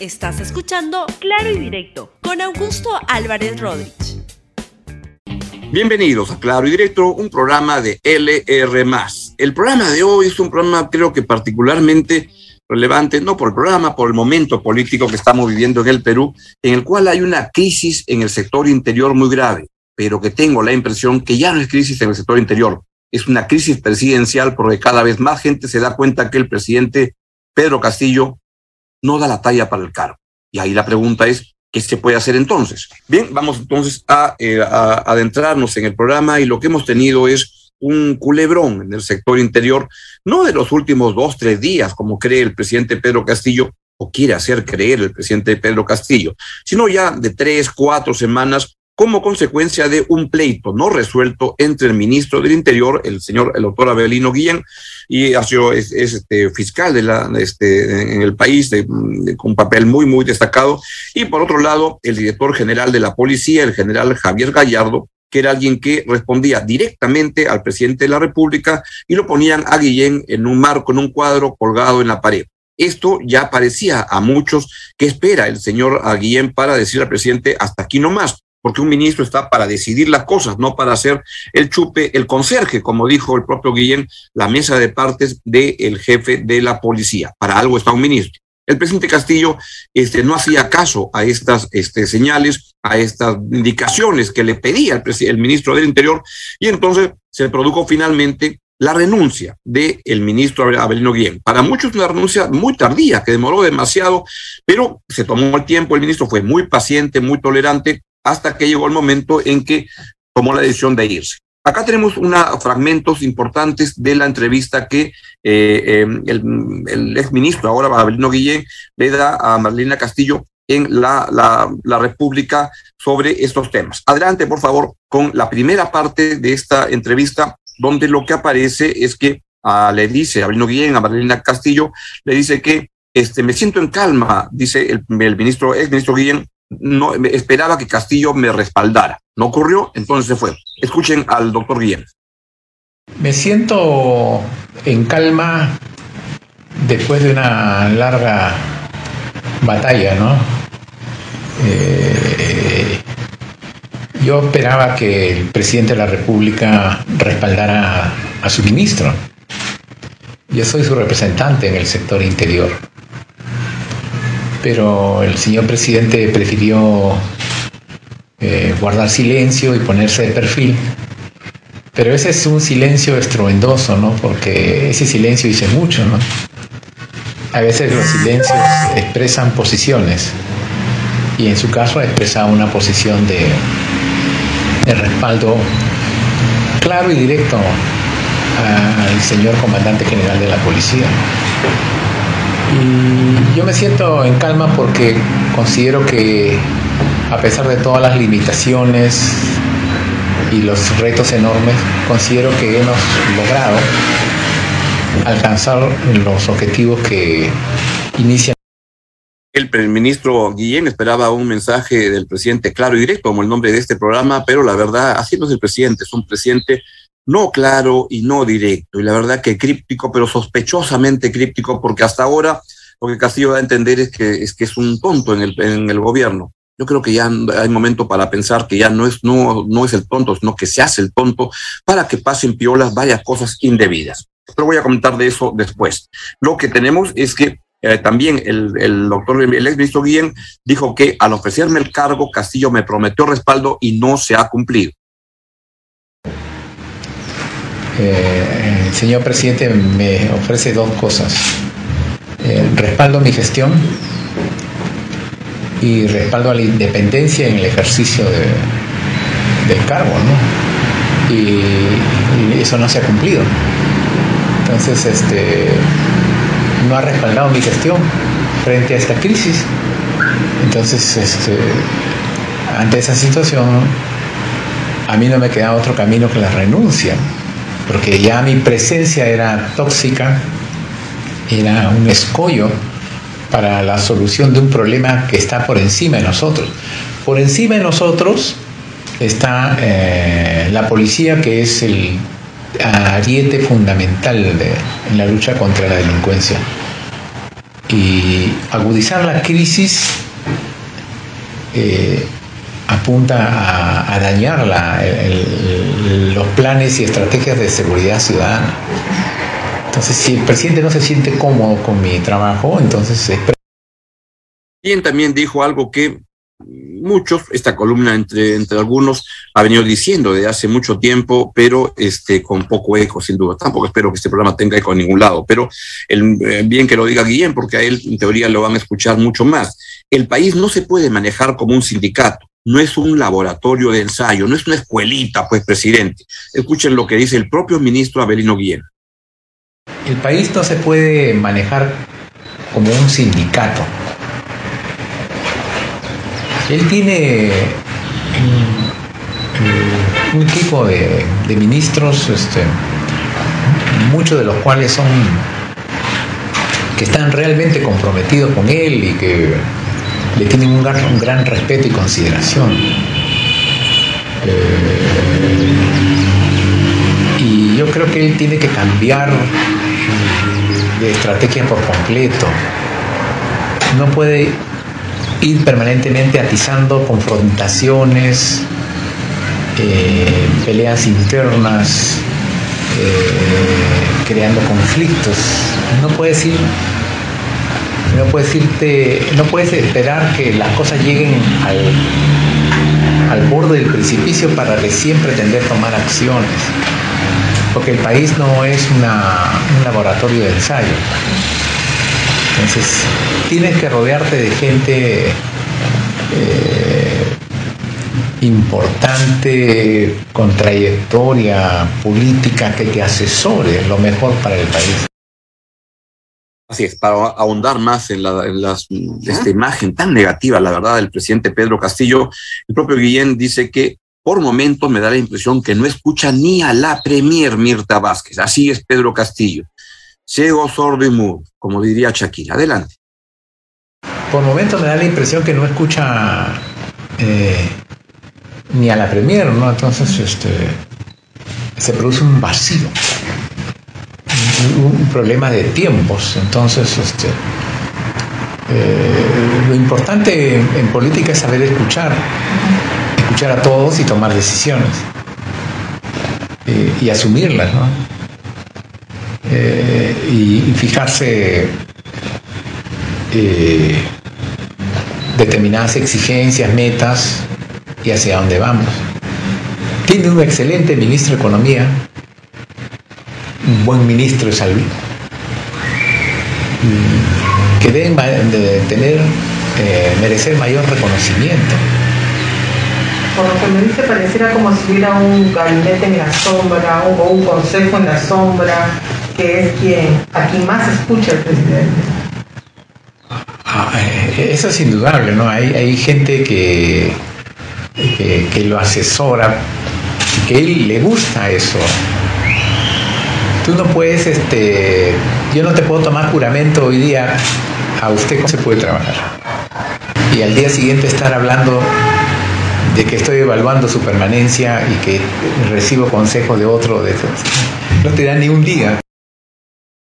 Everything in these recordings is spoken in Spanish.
Estás escuchando Claro y Directo con Augusto Álvarez Rodríguez. Bienvenidos a Claro y Directo, un programa de LR. El programa de hoy es un programa, creo que particularmente relevante, no por el programa, por el momento político que estamos viviendo en el Perú, en el cual hay una crisis en el sector interior muy grave, pero que tengo la impresión que ya no es crisis en el sector interior, es una crisis presidencial porque cada vez más gente se da cuenta que el presidente Pedro Castillo no da la talla para el cargo. Y ahí la pregunta es, ¿qué se puede hacer entonces? Bien, vamos entonces eh, a, adentrarnos en el programa y lo que hemos tenido es un culebrón en el sector interior, no de los últimos dos, tres días, como cree el presidente Pedro Castillo, o quiere hacer creer el presidente Pedro Castillo, sino ya de tres, cuatro semanas como consecuencia de un pleito no resuelto entre el ministro del Interior, el señor, el doctor Abelino Guillén, y ha sido, es, este, fiscal de la, este, en el país, con un papel muy, muy destacado, y por otro lado, el director general de la policía, el general Javier Gallardo, que era alguien que respondía directamente al presidente de la República y lo ponían a Guillén en un marco, en un cuadro colgado en la pared. Esto ya parecía a muchos que espera el señor Guillén para decir al presidente hasta aquí no más porque un ministro está para decidir las cosas, no para hacer el chupe, el conserje, como dijo el propio Guillén, la mesa de partes del jefe de la policía. Para algo está un ministro. El presidente Castillo este, no hacía caso a estas este, señales, a estas indicaciones que le pedía el, el ministro del Interior, y entonces se produjo finalmente la renuncia del el ministro Abelino Guillén. Para muchos una renuncia muy tardía, que demoró demasiado, pero se tomó el tiempo, el ministro fue muy paciente, muy tolerante, hasta que llegó el momento en que tomó la decisión de irse. Acá tenemos unos fragmentos importantes de la entrevista que eh, em, el, el exministro, ahora Abelino Guillén, le da a Marlena Castillo en la, la, República sobre estos temas. Adelante, por favor, con la primera parte de esta entrevista, donde lo que aparece es que ah, le dice a Abelino Guillén, a Marlena Castillo, le dice que este, me siento en calma, dice el, el ministro, ex ministro Guillén, no esperaba que Castillo me respaldara. No ocurrió, entonces se fue. Escuchen al doctor Guillén. Me siento en calma después de una larga batalla, ¿no? Eh, yo esperaba que el presidente de la República respaldara a su ministro. Yo soy su representante en el sector interior pero el señor presidente prefirió eh, guardar silencio y ponerse de perfil. Pero ese es un silencio estruendoso, ¿no? Porque ese silencio dice mucho, ¿no? A veces los silencios expresan posiciones y en su caso ha expresado una posición de respaldo claro y directo al señor comandante general de la policía. Y yo me siento en calma porque considero que a pesar de todas las limitaciones y los retos enormes, considero que hemos logrado alcanzar los objetivos que inician. El ministro Guillén esperaba un mensaje del presidente claro y directo, como el nombre de este programa, pero la verdad, así no es el presidente, es un presidente no claro y no directo, y la verdad que críptico, pero sospechosamente críptico, porque hasta ahora lo que Castillo da a entender es que es, que es un tonto en el, en el gobierno. Yo creo que ya hay momento para pensar que ya no es, no, no es el tonto, sino que se hace el tonto para que pasen piolas varias cosas indebidas. Pero voy a comentar de eso después. Lo que tenemos es que eh, también el, el, doctor, el ex ministro Guillén dijo que al ofrecerme el cargo, Castillo me prometió respaldo y no se ha cumplido. Eh, el señor presidente me ofrece dos cosas. Eh, respaldo mi gestión y respaldo a la independencia en el ejercicio del cargo, ¿no? Y, eso no se ha cumplido. Entonces, este, no ha respaldado mi gestión frente a esta crisis. Entonces, este, ante esa situación, a mí no me queda otro camino que la renuncia porque ya mi presencia era tóxica, era un escollo para la solución de un problema que está por encima de nosotros. Por encima de nosotros está eh, la policía, que es el ariete fundamental en la lucha contra la delincuencia. y agudizar la crisis eh, apunta a, dañar los planes y estrategias de seguridad ciudadana. Entonces, si el presidente no se siente cómodo con mi trabajo, entonces es... Bien, también dijo algo que muchos, esta columna entre, entre algunos ha venido diciendo desde hace mucho tiempo, pero este, con poco eco, sin duda. Tampoco espero que este programa tenga eco en ningún lado, pero el, eh, bien que lo diga Guillén, porque a él en teoría lo van a escuchar mucho más. El país no se puede manejar como un sindicato, no es un laboratorio de ensayo, no es una escuelita, pues, presidente. Escuchen lo que dice el propio ministro Abelino Guillén. El país no se puede manejar como un sindicato él tiene un, equipo de, ministros, este, muchos de los cuales son que están realmente comprometidos con él y que le tienen un gran, respeto y consideración. Eh, y yo creo que él tiene que cambiar de estrategia por completo. No puede ir permanentemente atizando confrontaciones, eh, peleas internas, eh, creando conflictos. No puedes ir, no puedes irte, no puedes esperar que las cosas lleguen al, al borde del precipicio para recién pretender tomar acciones. Porque el país no es un laboratorio de ensayo. Entonces, tienes que rodearte de gente eh, importante, con trayectoria política, que te asesore lo mejor para el país. Así es, para ahondar más en, la, esta imagen tan negativa, la verdad, del presidente Pedro Castillo, el propio Guillén dice que por momentos me da la impresión que no escucha ni a la Premier Mirta Vázquez. Así es Pedro Castillo ciego, sordo y mudo, como diría Shakira. Adelante. Por momentos me da la impresión que no escucha eh, ni a la Premier, ¿no? Entonces este, se produce un vacío, un, problema de tiempos. Entonces, este, eh, lo importante en, política es saber escuchar, escuchar a todos y tomar decisiones eh, y asumirlas, ¿no? Eh, y, fijarse eh, determinadas exigencias, metas y hacia dónde vamos. Tiene un excelente ministro de Economía, un buen ministro de Salud, que deben de tener, eh, merecer mayor reconocimiento. Por lo que me dice, pareciera como si hubiera un gabinete en la sombra o un consejo en la sombra que es quien aquí más escucha el presidente. Ah, eh, eso es indudable, ¿no? Hay, hay gente que, que, lo asesora que él le gusta eso. Tú no puedes, este, yo no te puedo tomar juramento hoy día a usted cómo se puede trabajar. Y al día siguiente estar hablando de que estoy evaluando su permanencia y que recibo consejos de otro de esos. No te da ni un día.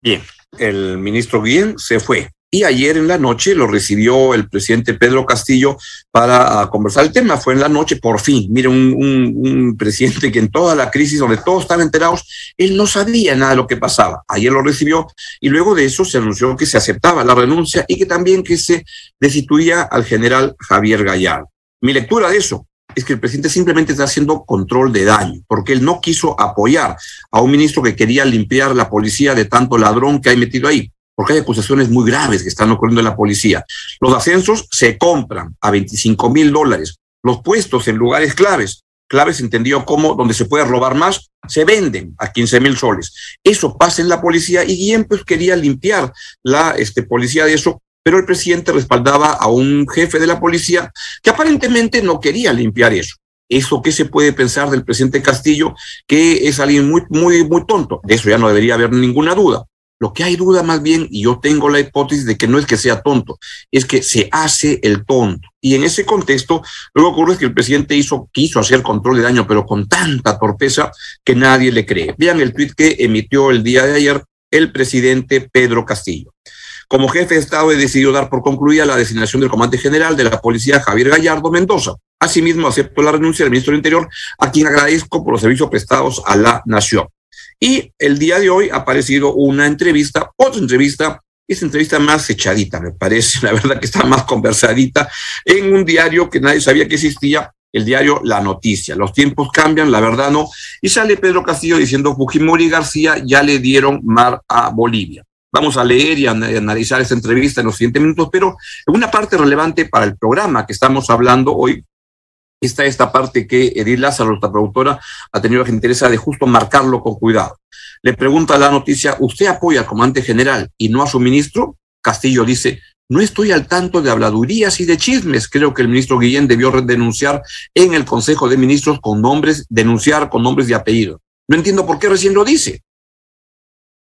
Bien, el ministro Guillén se fue. Y ayer en la noche lo recibió el presidente Pedro Castillo para ah, conversar el tema. Fue en la noche, por fin. Mire, un, presidente que en toda la crisis, donde todos estaban enterados, él no sabía nada de lo que pasaba. Ayer lo recibió y luego de eso se anunció que se aceptaba la renuncia y que también que se destituía al general Javier Gallardo. Mi lectura de eso, es que el presidente simplemente está haciendo control de daño, porque él no quiso apoyar a un ministro que quería limpiar la policía de tanto ladrón que hay metido ahí, porque hay acusaciones muy graves que están ocurriendo en la policía. Los ascensos se compran a 25 mil dólares, los puestos en lugares claves, claves entendido como donde se puede robar más, se venden a 15 mil soles. Eso pasa en la policía y Guillén pues quería limpiar la este, policía de eso pero el presidente respaldaba a un jefe de la policía que aparentemente no quería limpiar eso. ¿Eso qué se puede pensar del presidente Castillo? Que es alguien muy, muy, muy tonto. De eso ya no debería haber ninguna duda. Lo que hay duda más bien, y yo tengo la hipótesis de que no es que sea tonto, es que se hace el tonto. Y en ese contexto, lo que ocurre es que el presidente hizo, quiso hacer control de daño, pero con tanta torpeza que nadie le cree. Vean el tuit que emitió el día de ayer el presidente Pedro Castillo. Como jefe de Estado he decidido dar por concluida la designación del comandante general de la policía Javier Gallardo Mendoza. Asimismo, acepto la renuncia del ministro del Interior, a quien agradezco por los servicios prestados a la nación. Y el día de hoy ha aparecido una entrevista, otra entrevista, esa entrevista más echadita, me parece, la verdad que está más conversadita, en un diario que nadie sabía que existía, el diario La Noticia. Los tiempos cambian, la verdad no. Y sale Pedro Castillo diciendo Fujimori y García ya le dieron mar a Bolivia. Vamos a leer y analizar esa entrevista en los siguientes minutos, pero una parte relevante para el programa que estamos hablando hoy está esta parte que Edith Lázaro, nuestra productora, ha tenido la gentileza de justo marcarlo con cuidado. Le pregunta la noticia, ¿usted apoya al comandante general y no a su ministro? Castillo dice, no estoy al tanto de habladurías y de chismes. Creo que el ministro Guillén debió denunciar en el Consejo de Ministros con nombres, denunciar con nombres y apellido. No entiendo por qué recién lo dice.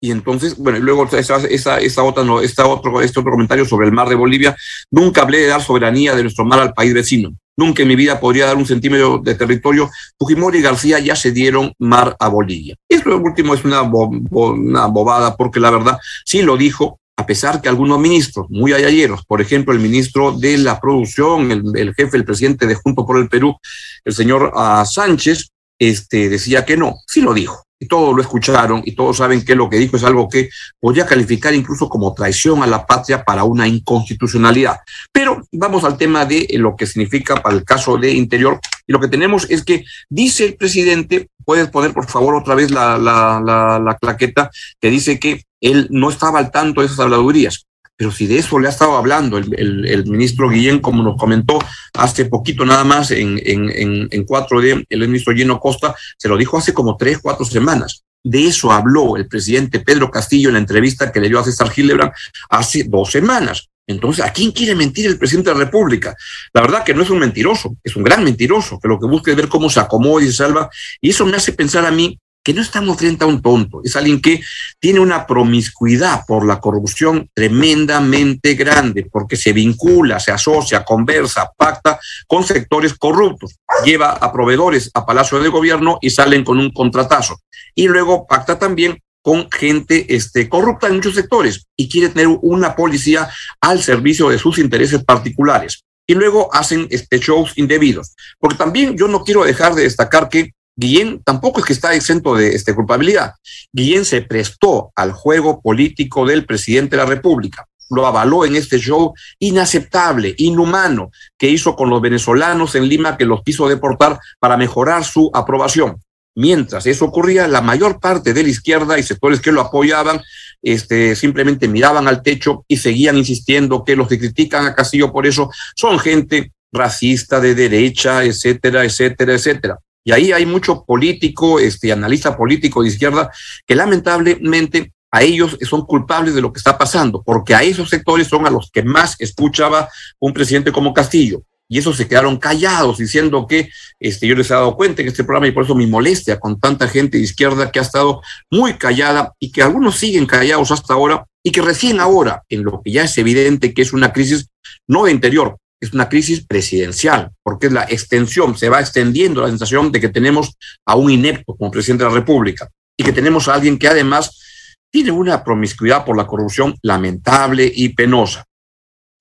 Y entonces, bueno, y luego esta, esta, esta otra, no, esta otro, este otro comentario sobre el mar de Bolivia. Nunca hablé de dar soberanía de nuestro mar al país vecino. Nunca en mi vida podría dar un centímetro de territorio. Fujimori y García ya se dieron mar a Bolivia. Esto último es una, una bobada porque la verdad sí lo dijo, a pesar que algunos ministros muy ayayeros, por ejemplo, el ministro de la producción, el, jefe, el presidente de Junto por el Perú, el señor uh, Sánchez, este, decía que no, sí lo dijo. Todos lo escucharon y todos saben que lo que dijo es algo que podría calificar incluso como traición a la patria para una inconstitucionalidad. Pero vamos al tema de lo que significa para el caso de Interior. Y lo que tenemos es que dice el presidente, puedes poner por favor otra vez la, la, la, la claqueta, que dice que él no estaba al tanto de esas habladurías. Pero si de eso le ha estado hablando el, el, ministro Guillén, como nos comentó hace poquito nada más en, en, en, en 4D, el ministro Lleno Costa, se lo dijo hace como tres, cuatro semanas. De eso habló el presidente Pedro Castillo en la entrevista que le dio a César Gilebran hace dos semanas. Entonces, ¿a quién quiere mentir el presidente de la República? La verdad que no es un mentiroso, es un gran mentiroso, que lo que busca es ver cómo se acomoda y se salva. Y eso me hace pensar a mí que no estamos frente a un tonto, es alguien que tiene una promiscuidad por la corrupción tremendamente grande, porque se vincula, se asocia, conversa, pacta con sectores corruptos, lleva a proveedores a Palacio de Gobierno y salen con un contratazo. Y luego pacta también con gente este, corrupta en muchos sectores y quiere tener una policía al servicio de sus intereses particulares. Y luego hacen este, shows indebidos. Porque también yo no quiero dejar de destacar que Guillén tampoco es que está exento de este, culpabilidad. Guillén se prestó al juego político del presidente de la República. Lo avaló en este show inaceptable, inhumano, que hizo con los venezolanos en Lima que los quiso deportar para mejorar su aprobación. Mientras eso ocurría, la mayor parte de la izquierda y sectores que lo apoyaban este, simplemente miraban al techo y seguían insistiendo que los que critican a Castillo por eso son gente racista, de derecha, etcétera, etcétera, etcétera. Y ahí hay mucho político, este, analista político de izquierda, que lamentablemente a ellos son culpables de lo que está pasando, porque a esos sectores son a los que más escuchaba un presidente como Castillo. Y esos se quedaron callados diciendo que este, yo les he dado cuenta en este programa y por eso me molestia con tanta gente de izquierda que ha estado muy callada y que algunos siguen callados hasta ahora y que recién ahora, en lo que ya es evidente que es una crisis no de interior, es una crisis presidencial, porque es la extensión, se va extendiendo la sensación de que tenemos a un inepto como presidente de la República y que tenemos a alguien que además tiene una promiscuidad por la corrupción lamentable y penosa.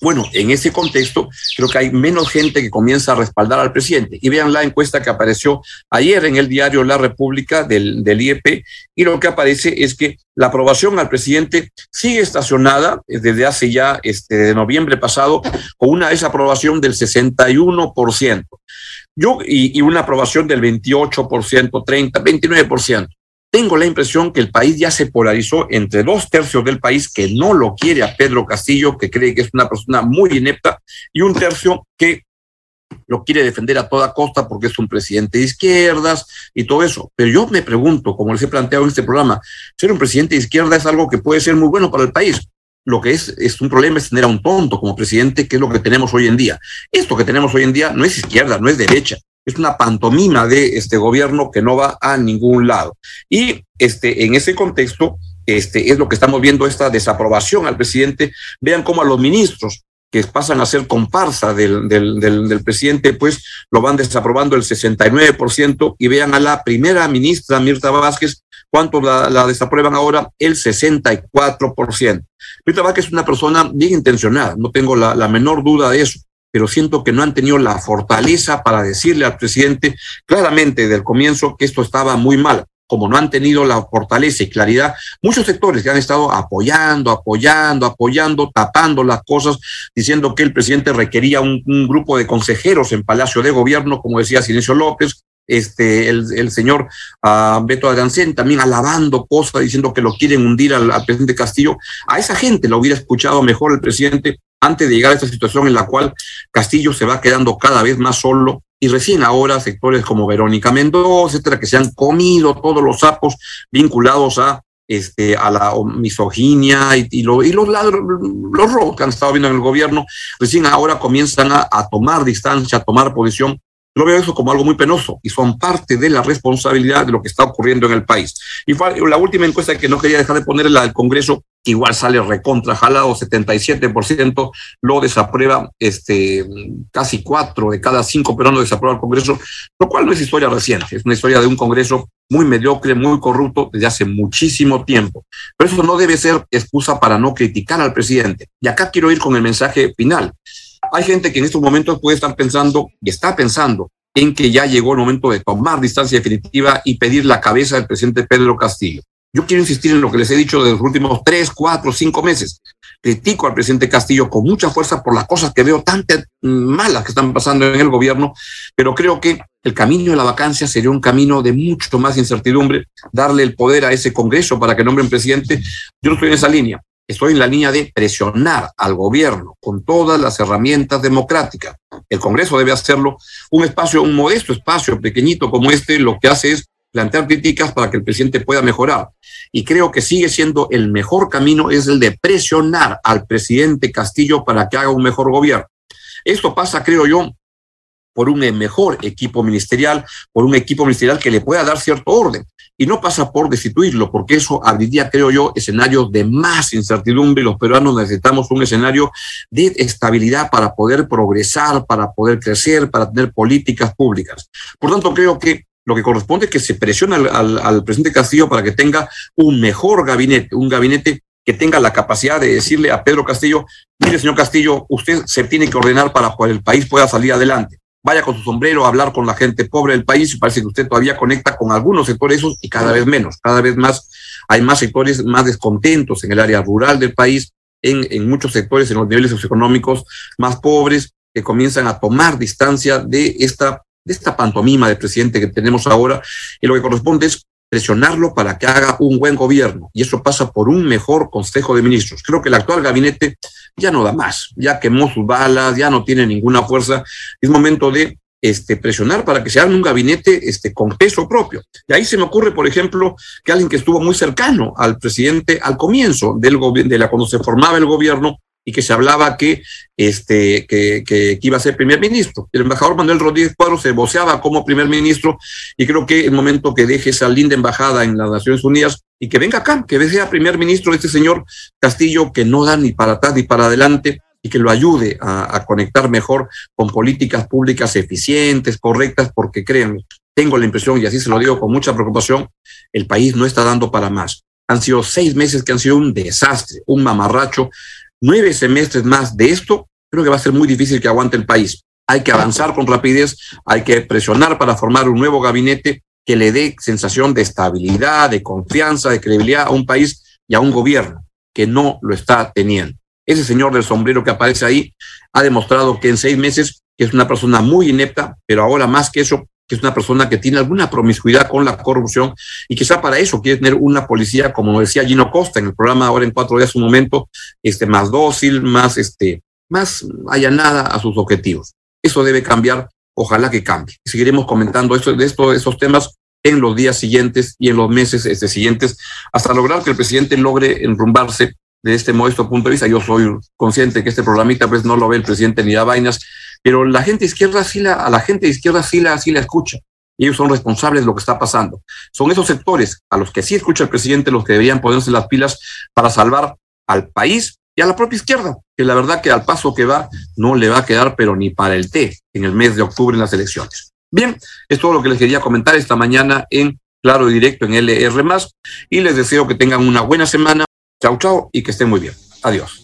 Bueno, en ese contexto, creo que hay menos gente que comienza a respaldar al presidente. Y vean la encuesta que apareció ayer en el diario La República del, del IEP, y lo que aparece es que la aprobación al presidente sigue estacionada desde hace ya, este, de noviembre pasado, con una desaprobación del 61%. Yo, y, y una aprobación del 28%, 30, 29% tengo la impresión que el país ya se polarizó entre dos tercios del país que no lo quiere a Pedro Castillo, que cree que es una persona muy inepta, y un tercio que lo quiere defender a toda costa porque es un presidente de izquierdas y todo eso. Pero yo me pregunto, como les he planteado en este programa, ser un presidente de izquierda es algo que puede ser muy bueno para el país. Lo que es, es un problema es tener a un tonto como presidente, que es lo que tenemos hoy en día. Esto que tenemos hoy en día no es izquierda, no es derecha, es una pantomima de este gobierno que no va a ningún lado. Y este, en ese contexto, este, es lo que estamos viendo, esta desaprobación al presidente. Vean cómo a los ministros que pasan a ser comparsa del, del, presidente, pues lo van desaprobando el 69% y vean a la primera ministra Mirta Vázquez ¿Cuántos la, desaprueban ahora? El 64%. Rita Vázquez es una persona bien intencionada, no tengo la menor duda de eso pero siento que no han tenido la fortaleza para decirle al presidente claramente desde el comienzo que esto estaba muy mal como no han tenido la fortaleza y claridad, muchos sectores que han estado apoyando, apoyando, apoyando, tapando las cosas, diciendo que el presidente requería un, grupo de consejeros en Palacio de Gobierno, como decía Silencio López, este, el, señor uh, Beto Arancén también alabando cosas, diciendo que lo quieren hundir al, al, presidente Castillo. A esa gente lo hubiera escuchado mejor el presidente antes de llegar a esta situación en la cual Castillo se va quedando cada vez más solo, y recién ahora sectores como Verónica Mendoza, etcétera, que se han comido todos los sapos vinculados a este, a la misoginia y, y, lo, y los, los robos que han estado viendo en el gobierno, recién ahora comienzan a, a tomar distancia, a tomar posición yo veo eso como algo muy penoso y son parte de la responsabilidad de lo que está ocurriendo en el país. Y la última encuesta que no quería dejar de poner, la del Congreso, igual sale recontra jalado, 77% lo desaprueba, este, casi cuatro de cada cinco peruanos desaprueba el Congreso, lo cual no es historia reciente, es una historia de un Congreso muy mediocre, muy corrupto desde hace muchísimo tiempo. Pero eso no debe ser excusa para no criticar al presidente. Y acá quiero ir con el mensaje final. Hay gente que en estos momentos puede estar pensando y está pensando en que ya llegó el momento de tomar distancia definitiva y pedir la cabeza del presidente Pedro Castillo. Yo quiero insistir en lo que les he dicho de los últimos tres, cuatro, cinco meses. Critico al presidente Castillo con mucha fuerza por las cosas que veo tan malas que están pasando en el gobierno, pero creo que el camino de la vacancia sería un camino de mucho más incertidumbre, darle el poder a ese Congreso para que nombre un presidente. Yo no estoy en esa línea estoy en la línea de presionar al gobierno con todas las herramientas democráticas. El Congreso debe hacerlo. Un espacio, un modesto espacio pequeñito como este, lo que hace es plantear críticas para que el presidente pueda mejorar. Y creo que sigue siendo el mejor camino, es el de presionar al presidente Castillo para que haga un mejor gobierno. Esto pasa, creo yo, por un mejor equipo ministerial, por un equipo ministerial que le pueda dar cierto orden y no pasa por destituirlo, porque eso abriría, creo yo, escenarios de más incertidumbre. Los peruanos necesitamos un escenario de estabilidad para poder progresar, para poder crecer, para tener políticas públicas. Por tanto, creo que lo que corresponde es que se presione al, al, presidente Castillo para que tenga un mejor gabinete, un gabinete que tenga la capacidad de decirle a Pedro Castillo, mire, señor Castillo, usted se tiene que ordenar para que el país pueda salir adelante vaya con su sombrero a hablar con la gente pobre del país y parece que usted todavía conecta con algunos sectores y cada vez menos, cada vez más hay más sectores más descontentos en el área rural del país, en, en muchos sectores, en los niveles socioeconómicos más pobres, que comienzan a tomar distancia de esta, de esta pantomima de presidente que tenemos ahora, y lo que corresponde es presionarlo para que haga un buen gobierno, y eso pasa por un mejor Consejo de Ministros. Creo que el actual gabinete ya no da más, ya quemó sus balas, ya no tiene ninguna fuerza. Es momento de este, presionar para que se haga un gabinete este, con peso propio. Y ahí se me ocurre, por ejemplo, que alguien que estuvo muy cercano al presidente al comienzo del de la cuando se formaba el gobierno y que se hablaba que, este, que, que, iba a ser primer ministro. El embajador Manuel Rodríguez Cuadro se voceaba como primer ministro y creo que el momento que deje esa linda embajada en las Naciones Unidas y que venga acá, que sea primer ministro este señor Castillo que no da ni para atrás ni para adelante y que lo ayude a, a conectar mejor con políticas públicas eficientes, correctas, porque créanme, tengo la impresión, y así se lo digo con mucha preocupación, el país no está dando para más. Han sido seis meses que han sido un desastre, un mamarracho, nueve semestres más de esto, creo que va a ser muy difícil que aguante el país. Hay que avanzar con rapidez, hay que presionar para formar un nuevo gabinete que le dé sensación de estabilidad, de confianza, de credibilidad a un país y a un gobierno que no lo está teniendo. Ese señor del sombrero que aparece ahí ha demostrado que en seis meses es una persona muy inepta, pero ahora más que eso, que es una persona que tiene alguna promiscuidad con la corrupción y quizá para eso quiere tener una policía, como decía Gino Costa en el programa ahora en cuatro días, un momento, este, más dócil, más, este, más allanada a sus objetivos. Eso debe cambiar, ojalá que cambie. Seguiremos comentando esto, de esto, temas en los días siguientes y en los meses este, siguientes, hasta lograr que el presidente logre enrumbarse de este modesto punto de vista. Yo soy consciente que este programita pues no lo ve el presidente ni da vainas, pero la gente izquierda sí la, a la gente izquierda sí la, sí la escucha. Y ellos son responsables de lo que está pasando. Son esos sectores a los que sí escucha el presidente los que deberían ponerse las pilas para salvar al país y a la propia izquierda, que la verdad que al paso que va no le va a quedar pero ni para el té en el mes de octubre en las elecciones. Bien, es todo lo que les quería comentar esta mañana en claro y directo en LR. Y les deseo que tengan una buena semana. Chao, chao y que estén muy bien. Adiós.